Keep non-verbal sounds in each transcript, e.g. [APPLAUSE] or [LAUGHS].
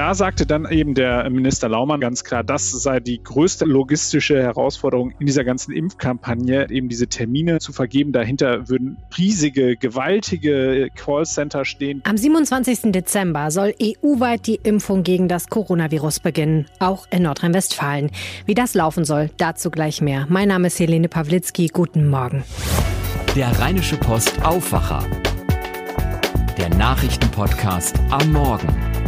da sagte dann eben der Minister Laumann ganz klar, das sei die größte logistische Herausforderung in dieser ganzen Impfkampagne, eben diese Termine zu vergeben. Dahinter würden riesige, gewaltige Callcenter stehen. Am 27. Dezember soll EU-weit die Impfung gegen das Coronavirus beginnen, auch in Nordrhein-Westfalen. Wie das laufen soll, dazu gleich mehr. Mein Name ist Helene Pawlitzki. Guten Morgen. Der Rheinische Post Aufwacher. Der Nachrichtenpodcast am Morgen.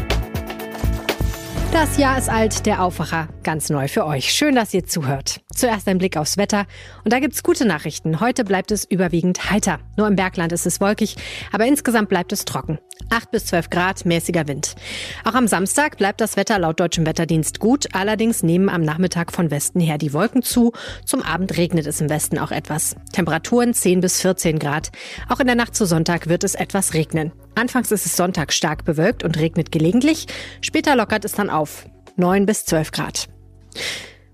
Das Jahr ist alt, der Aufwacher, ganz neu für euch. Schön, dass ihr zuhört. Zuerst ein Blick aufs Wetter. Und da gibt's gute Nachrichten. Heute bleibt es überwiegend heiter. Nur im Bergland ist es wolkig, aber insgesamt bleibt es trocken. 8 bis 12 Grad, mäßiger Wind. Auch am Samstag bleibt das Wetter laut deutschem Wetterdienst gut. Allerdings nehmen am Nachmittag von Westen her die Wolken zu. Zum Abend regnet es im Westen auch etwas. Temperaturen 10 bis 14 Grad. Auch in der Nacht zu Sonntag wird es etwas regnen. Anfangs ist es Sonntag stark bewölkt und regnet gelegentlich. Später lockert es dann auf. 9 bis 12 Grad.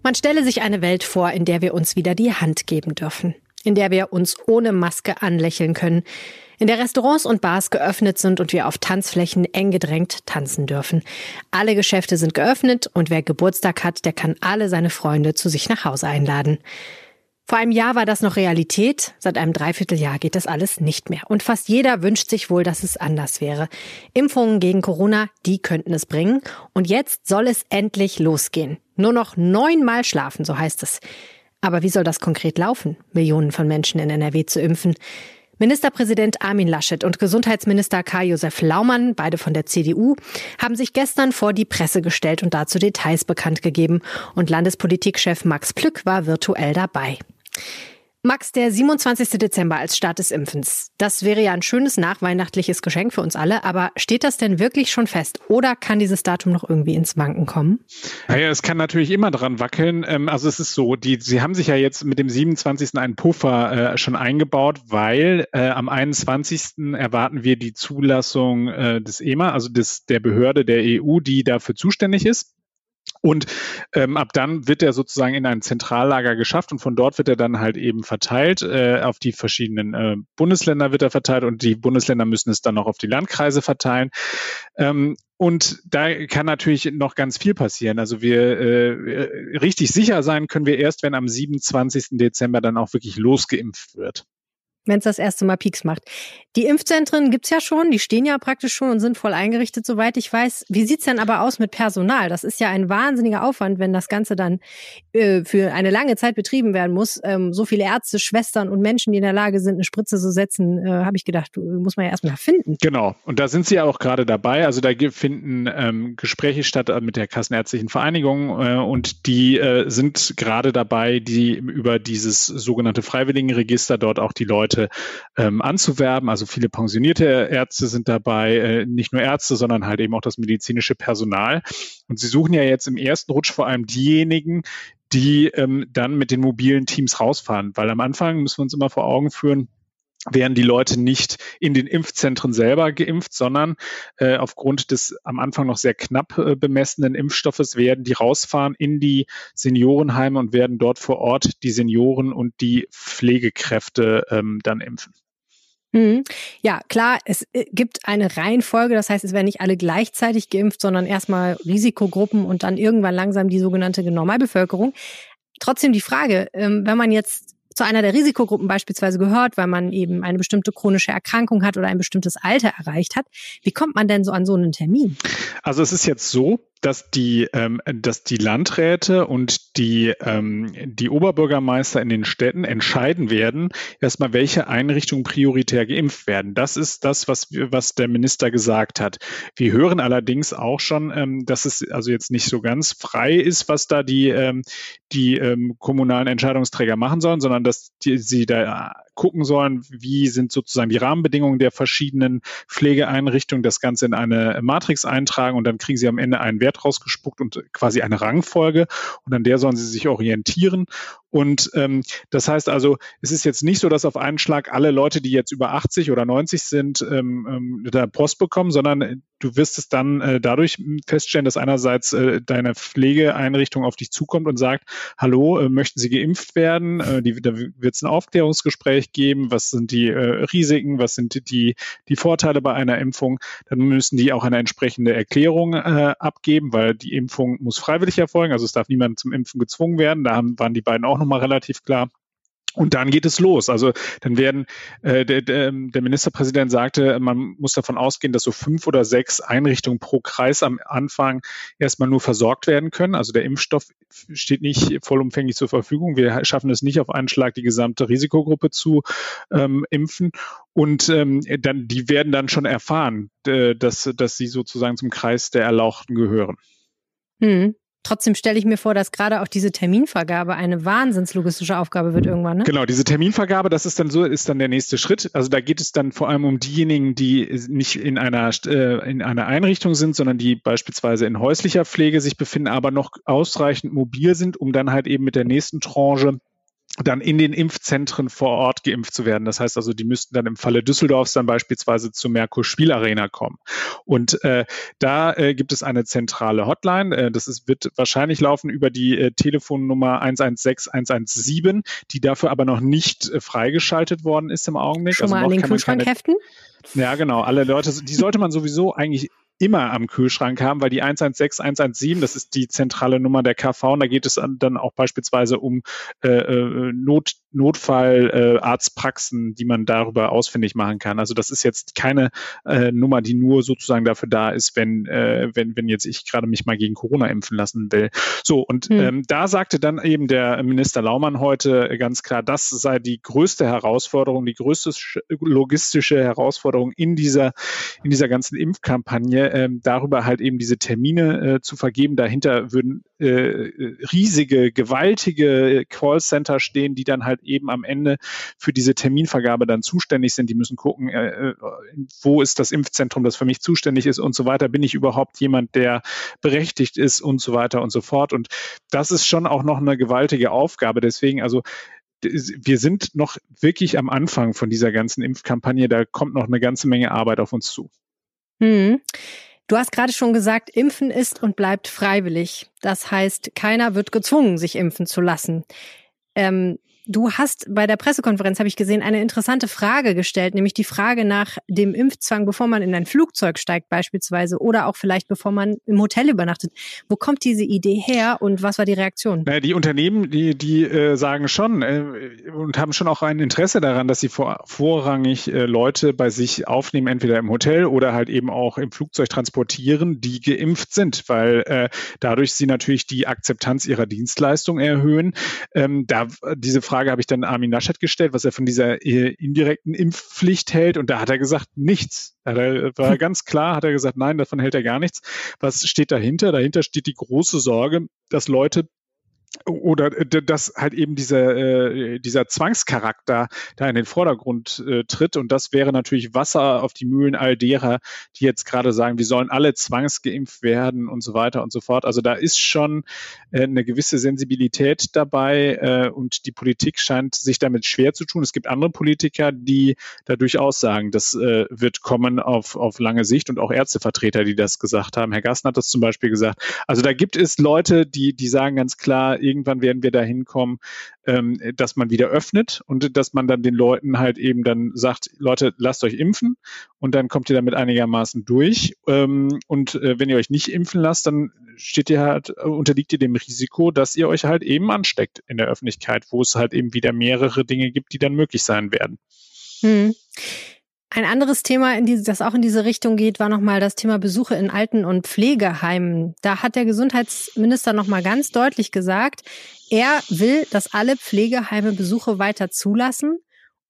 Man stelle sich eine Welt vor, in der wir uns wieder die Hand geben dürfen. In der wir uns ohne Maske anlächeln können. In der Restaurants und Bars geöffnet sind und wir auf Tanzflächen eng gedrängt tanzen dürfen. Alle Geschäfte sind geöffnet und wer Geburtstag hat, der kann alle seine Freunde zu sich nach Hause einladen. Vor einem Jahr war das noch Realität, seit einem Dreivierteljahr geht das alles nicht mehr. Und fast jeder wünscht sich wohl, dass es anders wäre. Impfungen gegen Corona, die könnten es bringen. Und jetzt soll es endlich losgehen. Nur noch neunmal schlafen, so heißt es. Aber wie soll das konkret laufen, Millionen von Menschen in NRW zu impfen? Ministerpräsident Armin Laschet und Gesundheitsminister Karl-Josef Laumann, beide von der CDU, haben sich gestern vor die Presse gestellt und dazu Details bekannt gegeben. Und Landespolitikchef Max Plück war virtuell dabei. Max, der 27. Dezember als Start des Impfens. Das wäre ja ein schönes nachweihnachtliches Geschenk für uns alle, aber steht das denn wirklich schon fest oder kann dieses Datum noch irgendwie ins Wanken kommen? Naja, es kann natürlich immer dran wackeln. Ähm, also es ist so, die, sie haben sich ja jetzt mit dem 27. einen Puffer äh, schon eingebaut, weil äh, am 21. erwarten wir die Zulassung äh, des EMA, also des, der Behörde der EU, die dafür zuständig ist. Und ähm, ab dann wird er sozusagen in ein Zentrallager geschafft und von dort wird er dann halt eben verteilt. Äh, auf die verschiedenen äh, Bundesländer wird er verteilt und die Bundesländer müssen es dann noch auf die Landkreise verteilen. Ähm, und da kann natürlich noch ganz viel passieren. Also wir äh, richtig sicher sein können wir erst, wenn am 27. Dezember dann auch wirklich losgeimpft wird wenn es das erste Mal Peaks macht. Die Impfzentren gibt's ja schon, die stehen ja praktisch schon und sind voll eingerichtet, soweit ich weiß. Wie sieht's denn aber aus mit Personal? Das ist ja ein wahnsinniger Aufwand, wenn das Ganze dann äh, für eine lange Zeit betrieben werden muss. Ähm, so viele Ärzte, Schwestern und Menschen, die in der Lage sind, eine Spritze zu setzen, äh, habe ich gedacht, muss man ja erstmal finden. Genau, und da sind sie ja auch gerade dabei. Also da finden ähm, Gespräche statt äh, mit der Kassenärztlichen Vereinigung äh, und die äh, sind gerade dabei, die über dieses sogenannte Freiwilligenregister dort auch die Leute Leute ähm, anzuwerben. Also viele pensionierte Ärzte sind dabei, äh, nicht nur Ärzte, sondern halt eben auch das medizinische Personal. Und sie suchen ja jetzt im ersten Rutsch vor allem diejenigen, die ähm, dann mit den mobilen Teams rausfahren. Weil am Anfang müssen wir uns immer vor Augen führen, werden die Leute nicht in den Impfzentren selber geimpft, sondern äh, aufgrund des am Anfang noch sehr knapp äh, bemessenen Impfstoffes werden die rausfahren in die Seniorenheime und werden dort vor Ort die Senioren und die Pflegekräfte ähm, dann impfen. Mhm. Ja, klar, es äh, gibt eine Reihenfolge, das heißt, es werden nicht alle gleichzeitig geimpft, sondern erstmal Risikogruppen und dann irgendwann langsam die sogenannte Normalbevölkerung. Trotzdem die Frage, ähm, wenn man jetzt zu einer der Risikogruppen beispielsweise gehört, weil man eben eine bestimmte chronische Erkrankung hat oder ein bestimmtes Alter erreicht hat. Wie kommt man denn so an so einen Termin? Also es ist jetzt so, dass die, ähm, dass die Landräte und die, ähm, die Oberbürgermeister in den Städten entscheiden werden, erstmal, welche Einrichtungen prioritär geimpft werden. Das ist das, was, was der Minister gesagt hat. Wir hören allerdings auch schon, ähm, dass es also jetzt nicht so ganz frei ist, was da die, ähm, die ähm, kommunalen Entscheidungsträger machen sollen, sondern dass die, sie da gucken sollen, wie sind sozusagen die Rahmenbedingungen der verschiedenen Pflegeeinrichtungen, das Ganze in eine Matrix eintragen und dann kriegen sie am Ende einen Wert rausgespuckt und quasi eine Rangfolge. Und an der sollen sie sich orientieren Und ähm, das heißt also, es ist jetzt nicht so, dass auf einen Schlag alle Leute, die jetzt über 80 oder 90 sind, ähm, ähm, da Post bekommen, sondern du wirst es dann äh, dadurch feststellen, dass einerseits äh, deine Pflegeeinrichtung auf dich zukommt und sagt, hallo, äh, möchten Sie geimpft werden? Äh, die, da wird es ein Aufklärungsgespräch geben. Was sind die äh, Risiken? Was sind die, die Vorteile bei einer Impfung? Dann müssen die auch eine entsprechende Erklärung äh, abgeben, weil die Impfung muss freiwillig erfolgen. Also es darf niemand zum Impfen gezwungen werden. Da haben, waren die beiden auch nochmal relativ klar. Und dann geht es los. Also dann werden äh, der, der, der Ministerpräsident sagte, man muss davon ausgehen, dass so fünf oder sechs Einrichtungen pro Kreis am Anfang erstmal nur versorgt werden können. Also der Impfstoff steht nicht vollumfänglich zur Verfügung. Wir schaffen es nicht auf einen Schlag die gesamte Risikogruppe zu ähm, impfen. Und ähm, dann, die werden dann schon erfahren, äh, dass, dass sie sozusagen zum Kreis der Erlauchten gehören. Hm. Trotzdem stelle ich mir vor, dass gerade auch diese Terminvergabe eine wahnsinnslogistische Aufgabe wird irgendwann. Ne? Genau, diese Terminvergabe, das ist dann so, ist dann der nächste Schritt. Also da geht es dann vor allem um diejenigen, die nicht in einer äh, in einer Einrichtung sind, sondern die beispielsweise in häuslicher Pflege sich befinden, aber noch ausreichend mobil sind, um dann halt eben mit der nächsten Tranche dann in den Impfzentren vor Ort geimpft zu werden. Das heißt also, die müssten dann im Falle Düsseldorfs dann beispielsweise zur Merkur Spielarena kommen. Und äh, da äh, gibt es eine zentrale Hotline. Äh, das ist, wird wahrscheinlich laufen über die äh, Telefonnummer 116 117, die dafür aber noch nicht äh, freigeschaltet worden ist im Augenblick. Schon also mal an den Kühlschrank heften? Ja, genau. Alle Leute, die sollte man sowieso eigentlich immer am Kühlschrank haben, weil die 116, 117, das ist die zentrale Nummer der KV und da geht es dann auch beispielsweise um äh, äh, Not, Notfallarztpraxen, äh, die man darüber ausfindig machen kann. Also das ist jetzt keine äh, Nummer, die nur sozusagen dafür da ist, wenn, äh, wenn, wenn jetzt ich gerade mich mal gegen Corona impfen lassen will. So, und hm. ähm, da sagte dann eben der Minister Laumann heute ganz klar, das sei die größte Herausforderung, die größte logistische Herausforderung in dieser, in dieser ganzen Impfkampagne ähm, darüber halt eben diese Termine äh, zu vergeben. Dahinter würden äh, riesige, gewaltige Callcenter stehen, die dann halt eben am Ende für diese Terminvergabe dann zuständig sind. Die müssen gucken, äh, äh, wo ist das Impfzentrum, das für mich zuständig ist und so weiter. Bin ich überhaupt jemand, der berechtigt ist und so weiter und so fort. Und das ist schon auch noch eine gewaltige Aufgabe. Deswegen, also wir sind noch wirklich am Anfang von dieser ganzen Impfkampagne. Da kommt noch eine ganze Menge Arbeit auf uns zu. Hm. Du hast gerade schon gesagt, impfen ist und bleibt freiwillig. Das heißt, keiner wird gezwungen, sich impfen zu lassen. Ähm, Du hast bei der Pressekonferenz, habe ich gesehen, eine interessante Frage gestellt, nämlich die Frage nach dem Impfzwang, bevor man in ein Flugzeug steigt beispielsweise oder auch vielleicht bevor man im Hotel übernachtet. Wo kommt diese Idee her und was war die Reaktion? Naja, die Unternehmen, die, die äh, sagen schon äh, und haben schon auch ein Interesse daran, dass sie vor, vorrangig äh, Leute bei sich aufnehmen, entweder im Hotel oder halt eben auch im Flugzeug transportieren, die geimpft sind, weil äh, dadurch sie natürlich die Akzeptanz ihrer Dienstleistung erhöhen. Ähm, da diese Frage Frage habe ich dann Armin Naschet gestellt, was er von dieser äh, indirekten Impfpflicht hält. Und da hat er gesagt, nichts. Da war [LAUGHS] ganz klar, hat er gesagt, nein, davon hält er gar nichts. Was steht dahinter? Dahinter steht die große Sorge, dass Leute oder äh, dass halt eben dieser, äh, dieser Zwangscharakter da in den Vordergrund äh, tritt. Und das wäre natürlich Wasser auf die Mühlen all derer, die jetzt gerade sagen, wir sollen alle zwangsgeimpft werden und so weiter und so fort. Also da ist schon äh, eine gewisse Sensibilität dabei äh, und die Politik scheint sich damit schwer zu tun. Es gibt andere Politiker, die da durchaus sagen, das äh, wird kommen auf, auf lange Sicht und auch Ärztevertreter, die das gesagt haben. Herr Gassen hat das zum Beispiel gesagt. Also da gibt es Leute, die, die sagen ganz klar, irgendwann werden wir dahin kommen, ähm, dass man wieder öffnet und dass man dann den Leuten halt eben dann sagt, Leute, lasst euch impfen und dann kommt ihr damit einigermaßen durch. Ähm, und äh, wenn ihr euch nicht impfen lasst, dann steht ihr halt, unterliegt ihr dem Risiko, dass ihr euch halt eben ansteckt in der Öffentlichkeit, wo es halt eben wieder mehrere Dinge gibt, die dann möglich sein werden. Hm. Ein anderes Thema, das auch in diese Richtung geht, war nochmal das Thema Besuche in Alten- und Pflegeheimen. Da hat der Gesundheitsminister nochmal ganz deutlich gesagt, er will, dass alle Pflegeheime Besuche weiter zulassen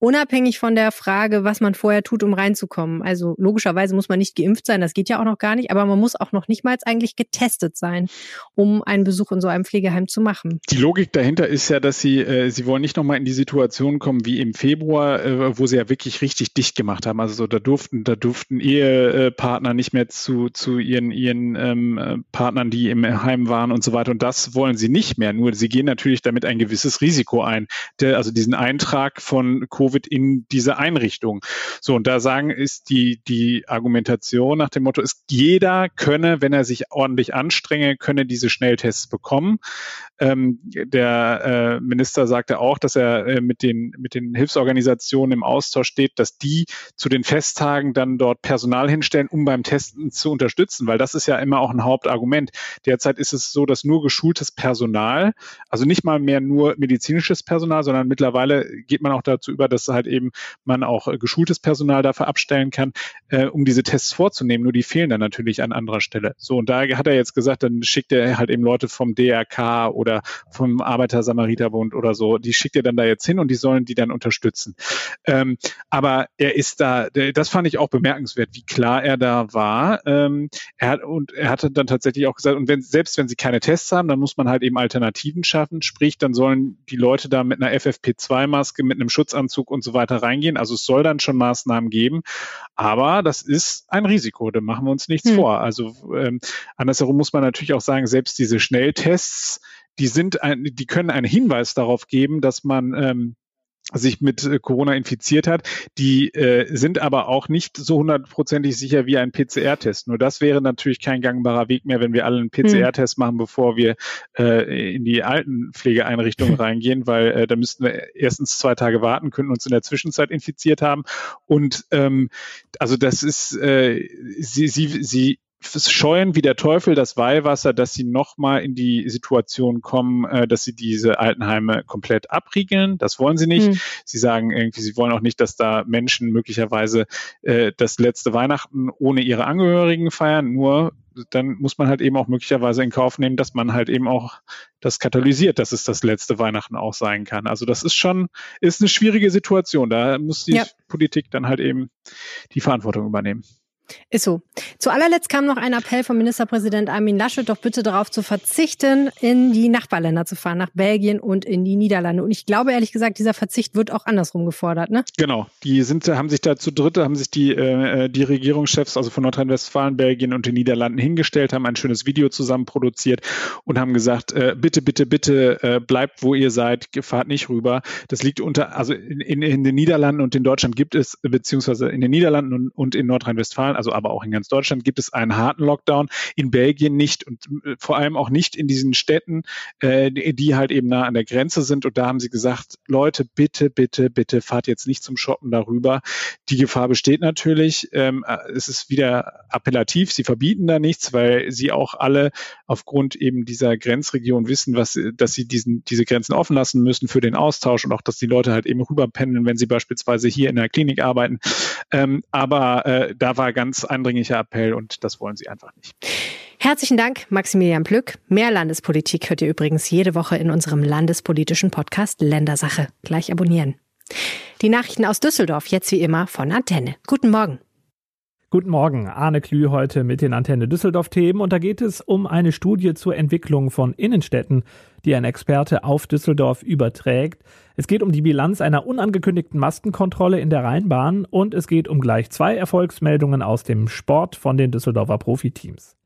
unabhängig von der Frage, was man vorher tut, um reinzukommen. Also logischerweise muss man nicht geimpft sein, das geht ja auch noch gar nicht, aber man muss auch noch nicht mal eigentlich getestet sein, um einen Besuch in so einem Pflegeheim zu machen. Die Logik dahinter ist ja, dass sie, äh, sie wollen nicht nochmal in die Situation kommen wie im Februar, äh, wo sie ja wirklich richtig dicht gemacht haben. Also so, da durften, da durften Ehepartner nicht mehr zu, zu ihren, ihren ähm, äh, Partnern, die im Heim waren und so weiter. Und das wollen sie nicht mehr. Nur sie gehen natürlich damit ein gewisses Risiko ein. Der, also diesen Eintrag von Covid Covid in diese Einrichtung. So, und da sagen, ist die, die Argumentation nach dem Motto, ist jeder könne, wenn er sich ordentlich anstrenge, könne diese Schnelltests bekommen. Ähm, der äh, Minister sagte auch, dass er äh, mit, den, mit den Hilfsorganisationen im Austausch steht, dass die zu den Festtagen dann dort Personal hinstellen, um beim Testen zu unterstützen, weil das ist ja immer auch ein Hauptargument. Derzeit ist es so, dass nur geschultes Personal, also nicht mal mehr nur medizinisches Personal, sondern mittlerweile geht man auch dazu über, dass halt eben man auch äh, geschultes Personal dafür abstellen kann, äh, um diese Tests vorzunehmen. Nur die fehlen dann natürlich an anderer Stelle. So, und da hat er jetzt gesagt, dann schickt er halt eben Leute vom DRK oder oder vom Arbeiter-Samariter-Bund oder so, die schickt er dann da jetzt hin und die sollen die dann unterstützen. Ähm, aber er ist da, das fand ich auch bemerkenswert, wie klar er da war. Ähm, er hat, und er hatte dann tatsächlich auch gesagt, und wenn, selbst wenn sie keine Tests haben, dann muss man halt eben Alternativen schaffen. Sprich, dann sollen die Leute da mit einer FFP2-Maske, mit einem Schutzanzug und so weiter reingehen. Also es soll dann schon Maßnahmen geben. Aber das ist ein Risiko, da machen wir uns nichts hm. vor. Also ähm, andersherum muss man natürlich auch sagen, selbst diese Schnelltests, die sind ein, die können einen Hinweis darauf geben, dass man ähm, sich mit äh, Corona infiziert hat. Die äh, sind aber auch nicht so hundertprozentig sicher wie ein PCR-Test. Nur das wäre natürlich kein gangbarer Weg mehr, wenn wir alle einen PCR-Test hm. machen, bevor wir äh, in die alten Pflegeeinrichtungen reingehen, weil äh, da müssten wir erstens zwei Tage warten, könnten uns in der Zwischenzeit infiziert haben. Und ähm, also das ist, äh, sie, sie, sie scheuen wie der Teufel das Weihwasser, dass sie nochmal in die Situation kommen, äh, dass sie diese Altenheime komplett abriegeln. Das wollen sie nicht. Hm. Sie sagen irgendwie, sie wollen auch nicht, dass da Menschen möglicherweise äh, das letzte Weihnachten ohne ihre Angehörigen feiern. Nur dann muss man halt eben auch möglicherweise in Kauf nehmen, dass man halt eben auch das katalysiert, dass es das letzte Weihnachten auch sein kann. Also das ist schon, ist eine schwierige Situation. Da muss die ja. Politik dann halt eben die Verantwortung übernehmen. Ist so. Zu allerletzt kam noch ein Appell vom Ministerpräsident Armin Laschet, doch bitte darauf zu verzichten, in die Nachbarländer zu fahren, nach Belgien und in die Niederlande. Und ich glaube ehrlich gesagt, dieser Verzicht wird auch andersrum gefordert, ne? Genau. Die sind, haben sich da zu dritte, haben sich die, äh, die Regierungschefs, also von Nordrhein-Westfalen, Belgien und den Niederlanden hingestellt, haben ein schönes Video zusammen produziert und haben gesagt, äh, bitte, bitte, bitte, äh, bleibt, wo ihr seid, fahrt nicht rüber. Das liegt unter, also in, in, in den Niederlanden und in Deutschland gibt es, beziehungsweise in den Niederlanden und, und in Nordrhein-Westfalen also aber auch in ganz Deutschland, gibt es einen harten Lockdown, in Belgien nicht und äh, vor allem auch nicht in diesen Städten, äh, die halt eben nah an der Grenze sind. Und da haben sie gesagt, Leute, bitte, bitte, bitte fahrt jetzt nicht zum Shoppen darüber. Die Gefahr besteht natürlich. Ähm, äh, es ist wieder appellativ. Sie verbieten da nichts, weil sie auch alle aufgrund eben dieser Grenzregion wissen, was, dass sie diesen, diese Grenzen offen lassen müssen für den Austausch und auch, dass die Leute halt eben rüberpendeln, wenn sie beispielsweise hier in der Klinik arbeiten. Ähm, aber äh, da war ganz ganz eindringlicher Appell und das wollen sie einfach nicht. Herzlichen Dank, Maximilian Plück. Mehr Landespolitik hört ihr übrigens jede Woche in unserem landespolitischen Podcast Ländersache. Gleich abonnieren. Die Nachrichten aus Düsseldorf jetzt wie immer von Antenne. Guten Morgen. Guten Morgen, Arne Klü heute mit den Antenne Düsseldorf Themen und da geht es um eine Studie zur Entwicklung von Innenstädten, die ein Experte auf Düsseldorf überträgt. Es geht um die Bilanz einer unangekündigten Maskenkontrolle in der Rheinbahn und es geht um gleich zwei Erfolgsmeldungen aus dem Sport von den Düsseldorfer Profiteams.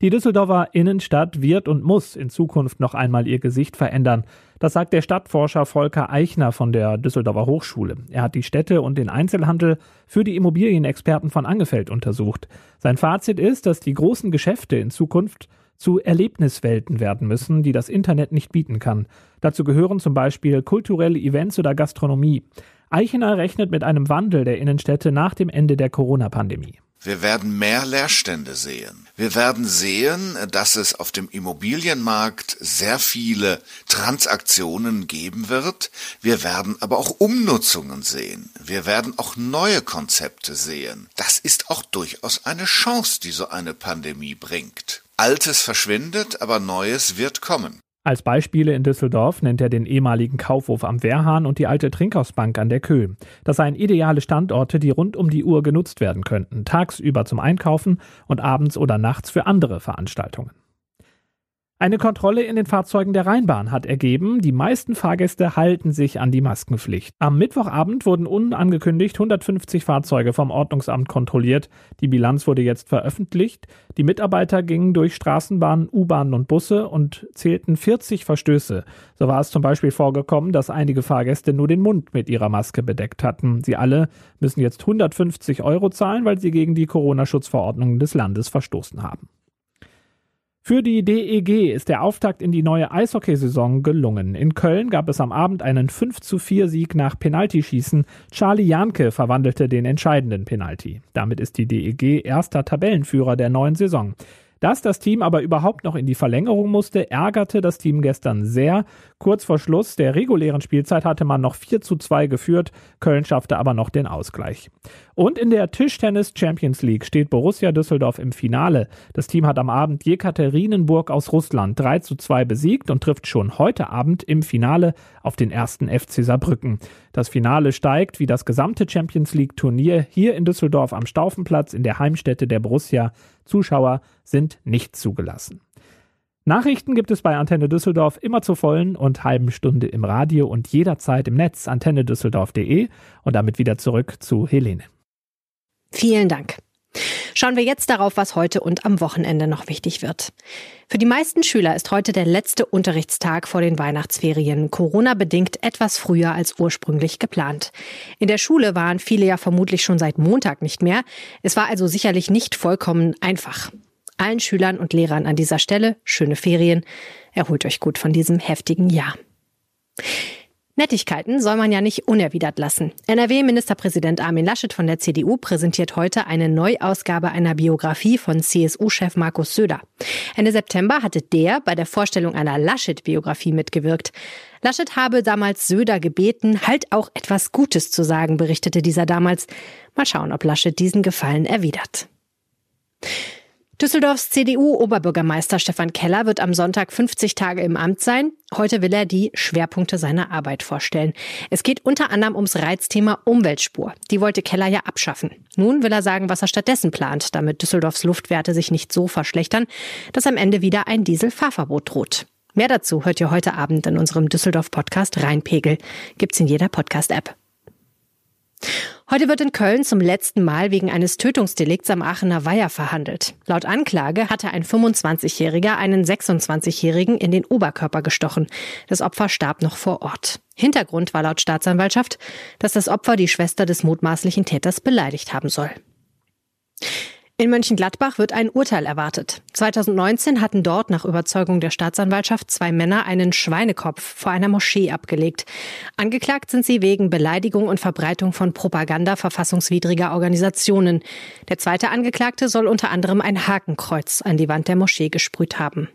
Die Düsseldorfer Innenstadt wird und muss in Zukunft noch einmal ihr Gesicht verändern. Das sagt der Stadtforscher Volker Eichner von der Düsseldorfer Hochschule. Er hat die Städte und den Einzelhandel für die Immobilienexperten von Angefeld untersucht. Sein Fazit ist, dass die großen Geschäfte in Zukunft zu Erlebniswelten werden müssen, die das Internet nicht bieten kann. Dazu gehören zum Beispiel kulturelle Events oder Gastronomie. Eichner rechnet mit einem Wandel der Innenstädte nach dem Ende der Corona-Pandemie. Wir werden mehr Leerstände sehen. Wir werden sehen, dass es auf dem Immobilienmarkt sehr viele Transaktionen geben wird. Wir werden aber auch Umnutzungen sehen. Wir werden auch neue Konzepte sehen. Das ist auch durchaus eine Chance, die so eine Pandemie bringt. Altes verschwindet, aber Neues wird kommen. Als Beispiele in Düsseldorf nennt er den ehemaligen Kaufhof am Wehrhahn und die alte Trinkhausbank an der Köh. Das seien ideale Standorte, die rund um die Uhr genutzt werden könnten, tagsüber zum Einkaufen und abends oder nachts für andere Veranstaltungen. Eine Kontrolle in den Fahrzeugen der Rheinbahn hat ergeben, die meisten Fahrgäste halten sich an die Maskenpflicht. Am Mittwochabend wurden unangekündigt 150 Fahrzeuge vom Ordnungsamt kontrolliert. Die Bilanz wurde jetzt veröffentlicht. Die Mitarbeiter gingen durch Straßenbahnen, U-Bahnen und Busse und zählten 40 Verstöße. So war es zum Beispiel vorgekommen, dass einige Fahrgäste nur den Mund mit ihrer Maske bedeckt hatten. Sie alle müssen jetzt 150 Euro zahlen, weil sie gegen die Corona-Schutzverordnungen des Landes verstoßen haben. Für die DEG ist der Auftakt in die neue Eishockeysaison gelungen. In Köln gab es am Abend einen 5 zu 4 Sieg nach Penaltyschießen. Charlie Janke verwandelte den entscheidenden Penalty. Damit ist die DEG erster Tabellenführer der neuen Saison. Dass das Team aber überhaupt noch in die Verlängerung musste, ärgerte das Team gestern sehr. Kurz vor Schluss der regulären Spielzeit hatte man noch 4 zu 2 geführt, Köln schaffte aber noch den Ausgleich. Und in der Tischtennis Champions League steht Borussia Düsseldorf im Finale. Das Team hat am Abend Jekaterinenburg aus Russland 3 zu 2 besiegt und trifft schon heute Abend im Finale auf den ersten FC Saarbrücken. Das Finale steigt wie das gesamte Champions League Turnier hier in Düsseldorf am Staufenplatz in der Heimstätte der Borussia Zuschauer sind nicht zugelassen. Nachrichten gibt es bei Antenne Düsseldorf immer zur vollen und halben Stunde im Radio und jederzeit im Netz antennedüsseldorf.de und damit wieder zurück zu Helene. Vielen Dank. Schauen wir jetzt darauf, was heute und am Wochenende noch wichtig wird. Für die meisten Schüler ist heute der letzte Unterrichtstag vor den Weihnachtsferien, Corona bedingt etwas früher als ursprünglich geplant. In der Schule waren viele ja vermutlich schon seit Montag nicht mehr. Es war also sicherlich nicht vollkommen einfach. Allen Schülern und Lehrern an dieser Stelle schöne Ferien. Erholt euch gut von diesem heftigen Jahr. Nettigkeiten soll man ja nicht unerwidert lassen. NRW-Ministerpräsident Armin Laschet von der CDU präsentiert heute eine Neuausgabe einer Biografie von CSU-Chef Markus Söder. Ende September hatte der bei der Vorstellung einer Laschet-Biografie mitgewirkt. Laschet habe damals Söder gebeten, halt auch etwas Gutes zu sagen, berichtete dieser damals. Mal schauen, ob Laschet diesen Gefallen erwidert. Düsseldorfs CDU-Oberbürgermeister Stefan Keller wird am Sonntag 50 Tage im Amt sein. Heute will er die Schwerpunkte seiner Arbeit vorstellen. Es geht unter anderem ums Reizthema Umweltspur. Die wollte Keller ja abschaffen. Nun will er sagen, was er stattdessen plant, damit Düsseldorfs Luftwerte sich nicht so verschlechtern, dass am Ende wieder ein Dieselfahrverbot droht. Mehr dazu hört ihr heute Abend in unserem Düsseldorf-Podcast Rheinpegel. Gibt's in jeder Podcast-App. Heute wird in Köln zum letzten Mal wegen eines Tötungsdelikts am Aachener Weiher verhandelt. Laut Anklage hatte ein 25-Jähriger einen 26-Jährigen in den Oberkörper gestochen. Das Opfer starb noch vor Ort. Hintergrund war laut Staatsanwaltschaft, dass das Opfer die Schwester des mutmaßlichen Täters beleidigt haben soll. In Mönchengladbach wird ein Urteil erwartet. 2019 hatten dort nach Überzeugung der Staatsanwaltschaft zwei Männer einen Schweinekopf vor einer Moschee abgelegt. Angeklagt sind sie wegen Beleidigung und Verbreitung von Propaganda verfassungswidriger Organisationen. Der zweite Angeklagte soll unter anderem ein Hakenkreuz an die Wand der Moschee gesprüht haben.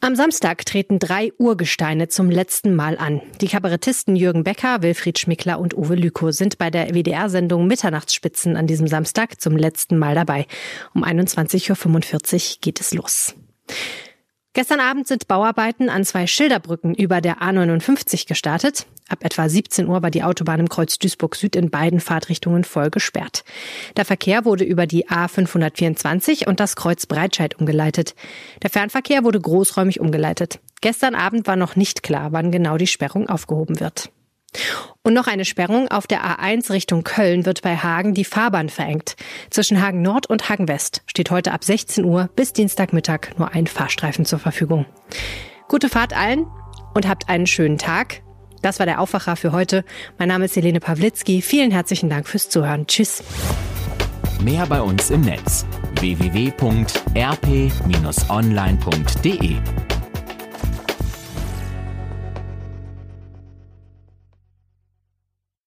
Am Samstag treten drei Urgesteine zum letzten Mal an. Die Kabarettisten Jürgen Becker, Wilfried Schmickler und Uwe Lükow sind bei der WDR-Sendung Mitternachtsspitzen an diesem Samstag zum letzten Mal dabei. Um 21.45 Uhr geht es los. Gestern Abend sind Bauarbeiten an zwei Schilderbrücken über der A59 gestartet. Ab etwa 17 Uhr war die Autobahn im Kreuz Duisburg Süd in beiden Fahrtrichtungen voll gesperrt. Der Verkehr wurde über die A524 und das Kreuz Breitscheid umgeleitet. Der Fernverkehr wurde großräumig umgeleitet. Gestern Abend war noch nicht klar, wann genau die Sperrung aufgehoben wird. Und noch eine Sperrung. Auf der A1 Richtung Köln wird bei Hagen die Fahrbahn verengt. Zwischen Hagen Nord und Hagen West steht heute ab 16 Uhr bis Dienstagmittag nur ein Fahrstreifen zur Verfügung. Gute Fahrt allen und habt einen schönen Tag. Das war der Aufwacher für heute. Mein Name ist Helene Pawlitzki. Vielen herzlichen Dank fürs Zuhören. Tschüss. Mehr bei uns im Netz www.rp-online.de